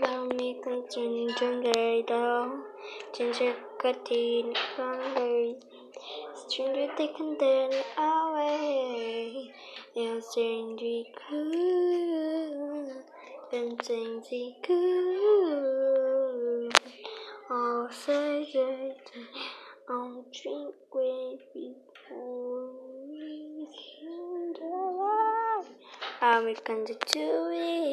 Love me concerning gender đâu Ginger cutting colors Stranger taken then away They're cool And could cool saying we All say I'll drink way before we can die I'm gonna do it